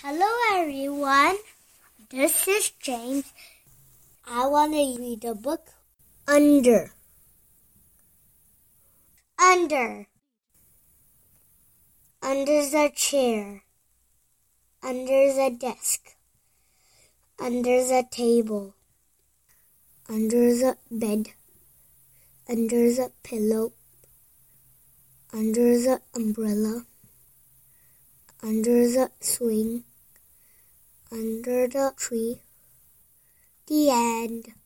Hello, everyone. This is James. I want to read a book Under. Under. Under the chair. Under the desk. Under the table. Under the bed. Under the pillow. Under the umbrella. Under the swing under the tree. The end.